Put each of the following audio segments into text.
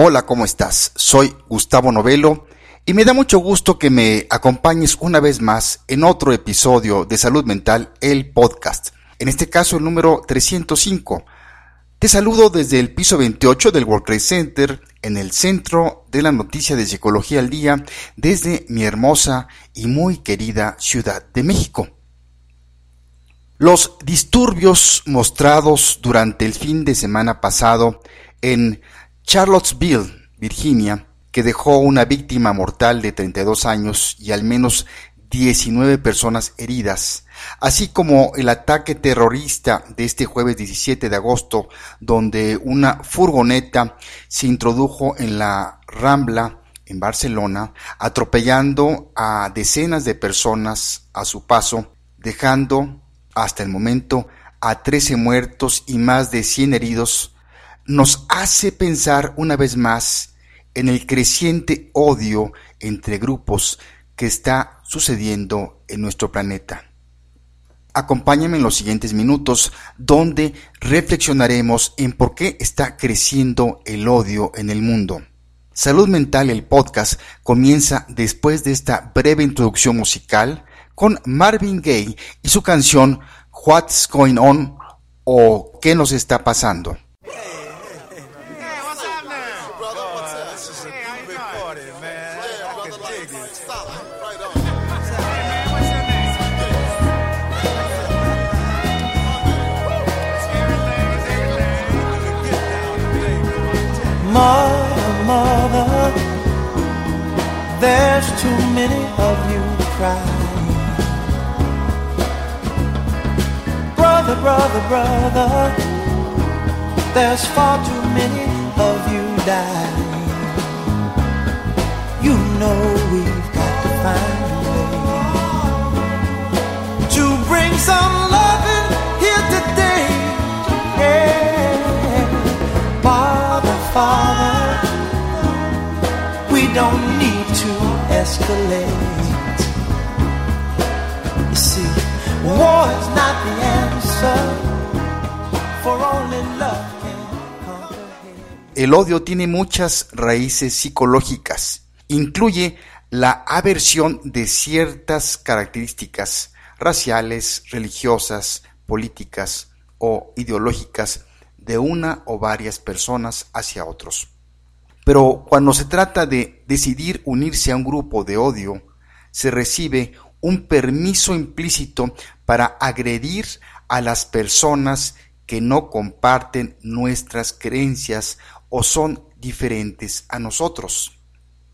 Hola, ¿cómo estás? Soy Gustavo Novelo y me da mucho gusto que me acompañes una vez más en otro episodio de Salud Mental, el podcast. En este caso el número 305. Te saludo desde el piso 28 del World Trade Center, en el centro de la noticia de Psicología al Día, desde mi hermosa y muy querida Ciudad de México. Los disturbios mostrados durante el fin de semana pasado en Charlottesville, Virginia, que dejó una víctima mortal de 32 años y al menos 19 personas heridas, así como el ataque terrorista de este jueves 17 de agosto, donde una furgoneta se introdujo en la Rambla en Barcelona, atropellando a decenas de personas a su paso, dejando hasta el momento a 13 muertos y más de 100 heridos, nos hace pensar una vez más en el creciente odio entre grupos que está sucediendo en nuestro planeta. Acompáñame en los siguientes minutos donde reflexionaremos en por qué está creciendo el odio en el mundo. Salud Mental, el podcast, comienza después de esta breve introducción musical con Marvin Gaye y su canción What's Going On o ¿Qué nos está pasando? Mother, mother, there's too many of you crying. brother, brother, brother. There's far too many of you dying. You know we've got to find a way to bring some loving need to escalate. El odio tiene muchas raíces psicológicas. Incluye la aversión de ciertas características raciales, religiosas, políticas o ideológicas de una o varias personas hacia otros. Pero cuando se trata de decidir unirse a un grupo de odio, se recibe un permiso implícito para agredir a las personas que no comparten nuestras creencias o son diferentes a nosotros.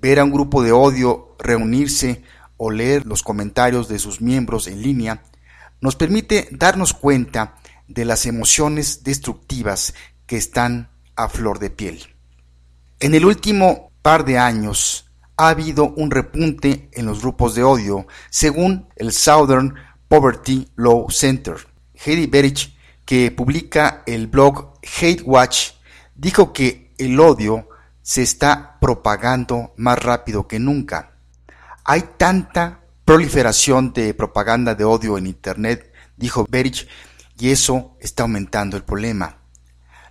Ver a un grupo de odio reunirse o leer los comentarios de sus miembros en línea nos permite darnos cuenta de las emociones destructivas que están a flor de piel. En el último par de años ha habido un repunte en los grupos de odio, según el Southern Poverty Law Center. Heidi Berich, que publica el blog Hate Watch, dijo que el odio se está propagando más rápido que nunca. Hay tanta proliferación de propaganda de odio en Internet, dijo Berich, y eso está aumentando el problema.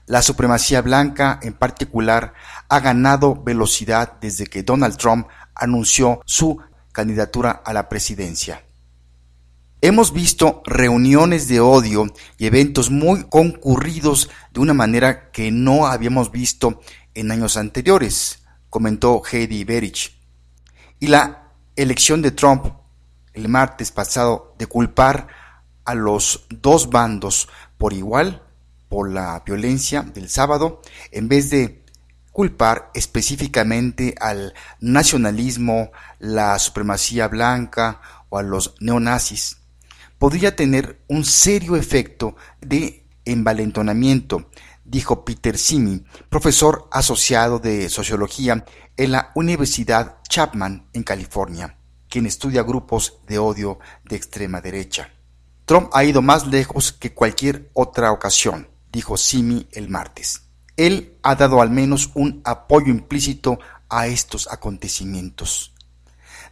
La supremacía blanca, en particular, ha ganado velocidad desde que Donald Trump anunció su candidatura a la presidencia. Hemos visto reuniones de odio y eventos muy concurridos de una manera que no habíamos visto en años anteriores, comentó Heidi Berich. Y la elección de Trump el martes pasado de culpar a los dos bandos por igual por la violencia del sábado, en vez de culpar específicamente al nacionalismo, la supremacía blanca o a los neonazis, podría tener un serio efecto de envalentonamiento, dijo Peter Simi, profesor asociado de sociología en la Universidad Chapman en California, quien estudia grupos de odio de extrema derecha. Trump ha ido más lejos que cualquier otra ocasión dijo Simi el martes. Él ha dado al menos un apoyo implícito a estos acontecimientos.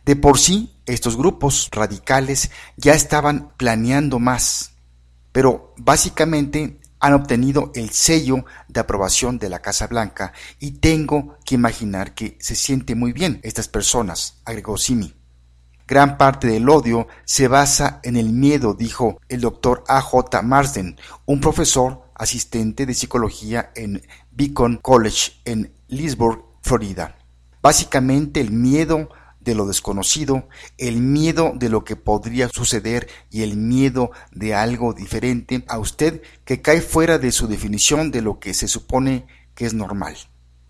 De por sí, estos grupos radicales ya estaban planeando más, pero básicamente han obtenido el sello de aprobación de la Casa Blanca y tengo que imaginar que se siente muy bien estas personas, agregó Simi. Gran parte del odio se basa en el miedo, dijo el doctor A.J. Marsden, un profesor asistente de psicología en Beacon College en Leesburg, Florida. Básicamente el miedo de lo desconocido, el miedo de lo que podría suceder y el miedo de algo diferente a usted que cae fuera de su definición de lo que se supone que es normal.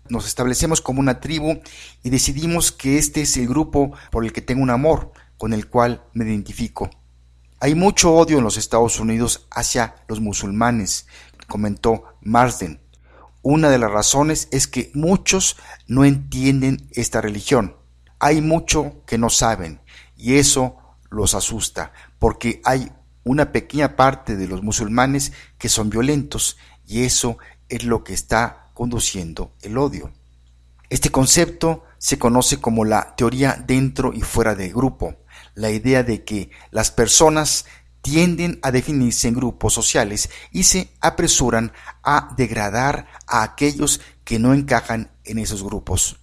Nos establecemos como una tribu y decidimos que este es el grupo por el que tengo un amor, con el cual me identifico. Hay mucho odio en los Estados Unidos hacia los musulmanes, comentó Marsden. Una de las razones es que muchos no entienden esta religión. Hay mucho que no saben y eso los asusta porque hay una pequeña parte de los musulmanes que son violentos y eso es lo que está conduciendo el odio. Este concepto se conoce como la teoría dentro y fuera de grupo, la idea de que las personas tienden a definirse en grupos sociales y se apresuran a degradar a aquellos que no encajan en esos grupos.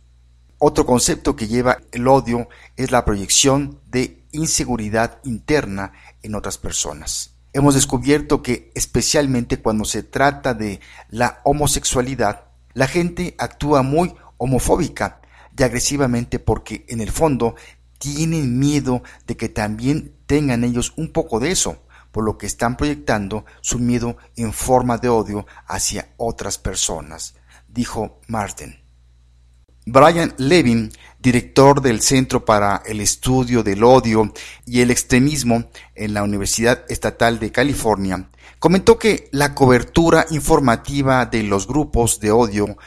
Otro concepto que lleva el odio es la proyección de inseguridad interna en otras personas. Hemos descubierto que especialmente cuando se trata de la homosexualidad, la gente actúa muy homofóbica y agresivamente porque en el fondo tienen miedo de que también tengan ellos un poco de eso, por lo que están proyectando su miedo en forma de odio hacia otras personas, dijo Martin. Brian Levin, director del Centro para el Estudio del Odio y el Extremismo en la Universidad Estatal de California, comentó que la cobertura informativa de los grupos de odio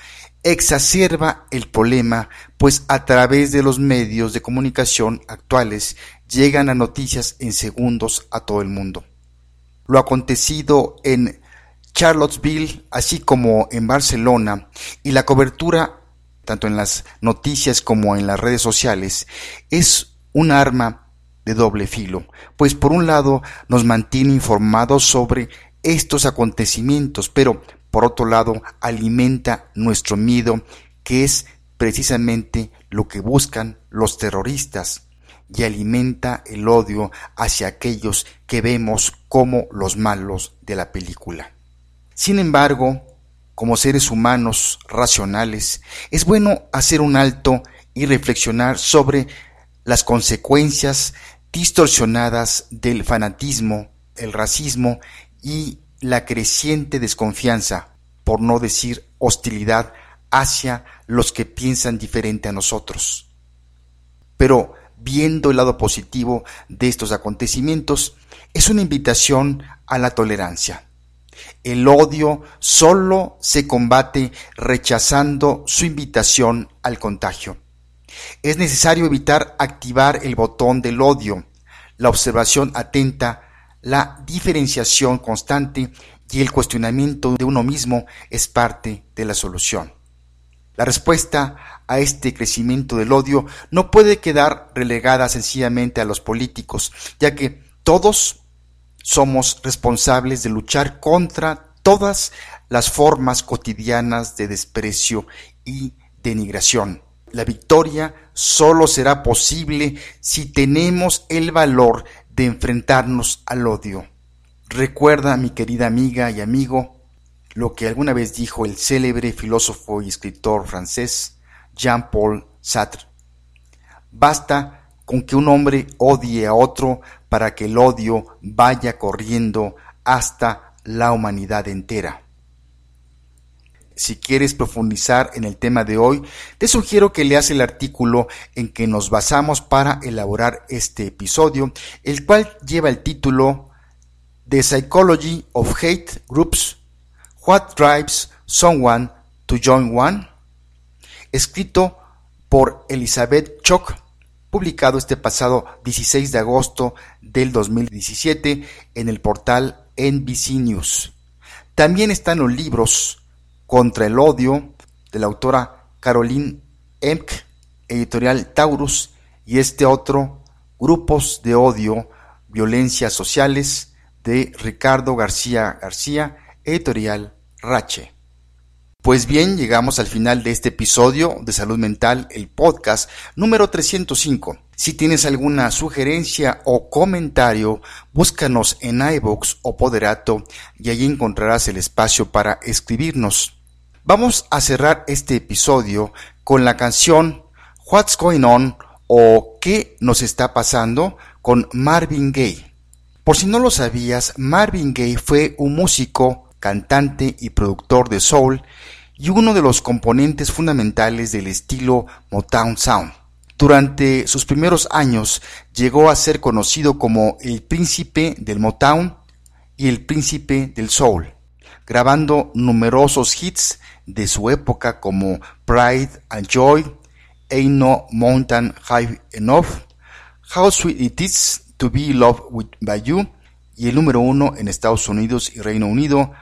exacerba el problema, pues a través de los medios de comunicación actuales llegan a noticias en segundos a todo el mundo. Lo acontecido en Charlottesville, así como en Barcelona, y la cobertura tanto en las noticias como en las redes sociales, es un arma de doble filo, pues por un lado nos mantiene informados sobre estos acontecimientos, pero por otro lado alimenta nuestro miedo, que es precisamente lo que buscan los terroristas, y alimenta el odio hacia aquellos que vemos como los malos de la película. Sin embargo, como seres humanos racionales, es bueno hacer un alto y reflexionar sobre las consecuencias distorsionadas del fanatismo, el racismo y la creciente desconfianza, por no decir hostilidad, hacia los que piensan diferente a nosotros. Pero viendo el lado positivo de estos acontecimientos, es una invitación a la tolerancia el odio solo se combate rechazando su invitación al contagio. Es necesario evitar activar el botón del odio, la observación atenta, la diferenciación constante y el cuestionamiento de uno mismo es parte de la solución. La respuesta a este crecimiento del odio no puede quedar relegada sencillamente a los políticos, ya que todos somos responsables de luchar contra todas las formas cotidianas de desprecio y denigración. La victoria solo será posible si tenemos el valor de enfrentarnos al odio. Recuerda, mi querida amiga y amigo, lo que alguna vez dijo el célebre filósofo y escritor francés Jean-Paul Sartre. Basta con que un hombre odie a otro para que el odio vaya corriendo hasta la humanidad entera. Si quieres profundizar en el tema de hoy, te sugiero que leas el artículo en que nos basamos para elaborar este episodio, el cual lleva el título The Psychology of Hate Groups, What Drives Someone to Join One, escrito por Elizabeth Chock publicado este pasado 16 de agosto del 2017 en el portal NBC News. También están los libros Contra el odio de la autora Caroline Emk, editorial Taurus, y este otro Grupos de odio, violencias sociales de Ricardo García García, editorial Rache. Pues bien, llegamos al final de este episodio de Salud Mental, el podcast número 305. Si tienes alguna sugerencia o comentario, búscanos en iVoox o Poderato y allí encontrarás el espacio para escribirnos. Vamos a cerrar este episodio con la canción What's Going On o ¿Qué nos está pasando? con Marvin Gaye. Por si no lo sabías, Marvin Gaye fue un músico, cantante y productor de soul y uno de los componentes fundamentales del estilo Motown Sound. Durante sus primeros años llegó a ser conocido como el príncipe del Motown y el príncipe del soul, grabando numerosos hits de su época como Pride and Joy, Ain't No Mountain High Enough, How Sweet It Is to Be Loved by You y el número uno en Estados Unidos y Reino Unido,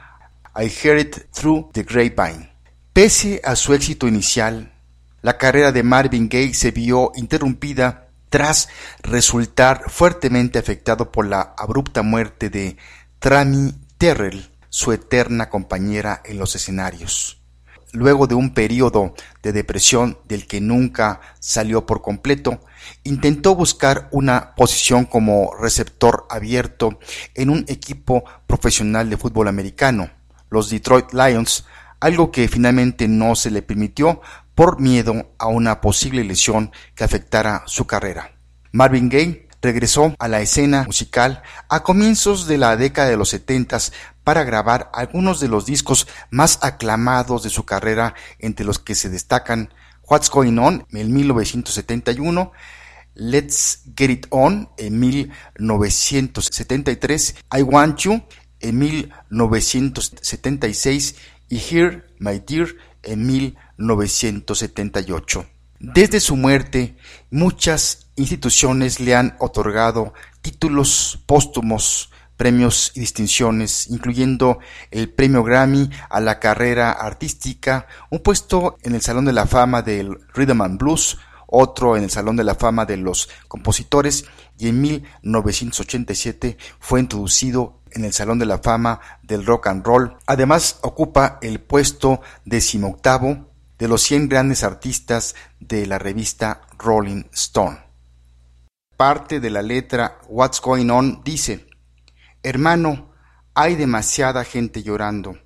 I Heard Through the Grapevine. Pese a su éxito inicial, la carrera de Marvin Gaye se vio interrumpida tras resultar fuertemente afectado por la abrupta muerte de Tammy Terrell, su eterna compañera en los escenarios. Luego de un periodo de depresión del que nunca salió por completo, intentó buscar una posición como receptor abierto en un equipo profesional de fútbol americano, los Detroit Lions, algo que finalmente no se le permitió por miedo a una posible lesión que afectara su carrera. Marvin Gaye regresó a la escena musical a comienzos de la década de los setentas para grabar algunos de los discos más aclamados de su carrera, entre los que se destacan What's Going On en 1971, Let's Get It On en 1973, I Want You en 1976 y Here, My Dear en 1978. Desde su muerte, muchas instituciones le han otorgado títulos póstumos, premios y distinciones, incluyendo el premio Grammy a la carrera artística, un puesto en el Salón de la Fama del Rhythm and Blues, otro en el Salón de la Fama de los Compositores y en 1987 fue introducido en el Salón de la Fama del Rock and Roll. Además ocupa el puesto decimoctavo de los 100 grandes artistas de la revista Rolling Stone. Parte de la letra What's Going On dice, Hermano, hay demasiada gente llorando,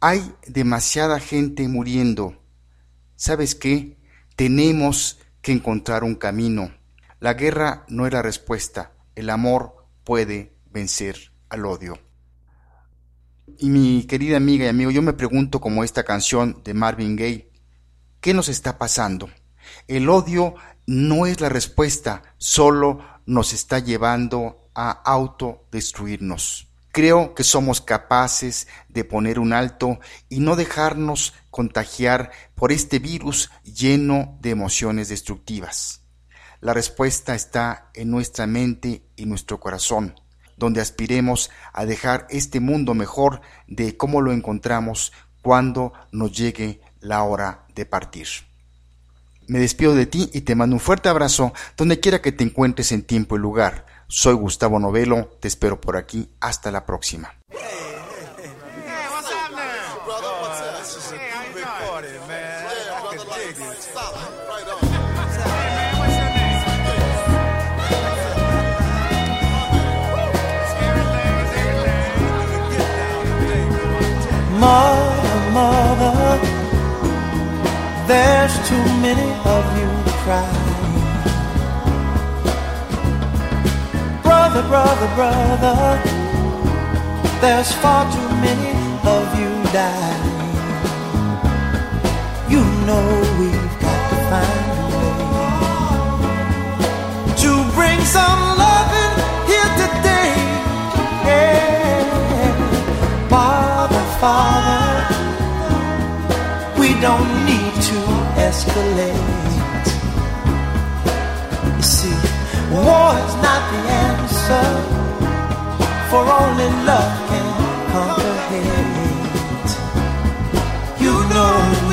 hay demasiada gente muriendo. ¿Sabes qué? Tenemos que encontrar un camino. La guerra no es la respuesta, el amor puede vencer al odio. Y mi querida amiga y amigo, yo me pregunto como esta canción de Marvin Gaye, ¿qué nos está pasando? El odio no es la respuesta, solo nos está llevando a autodestruirnos. Creo que somos capaces de poner un alto y no dejarnos contagiar por este virus lleno de emociones destructivas. La respuesta está en nuestra mente y nuestro corazón donde aspiremos a dejar este mundo mejor de cómo lo encontramos cuando nos llegue la hora de partir. Me despido de ti y te mando un fuerte abrazo donde quiera que te encuentres en tiempo y lugar. Soy Gustavo Novelo, te espero por aquí, hasta la próxima. There's too many of you crying. Brother, brother, brother, there's far too many of you dying. You know we've got to find a way to bring some loving here today. Yeah. Father, Father, don't need to escalate. You see, war is not the answer, for only love can conquer hate. You know.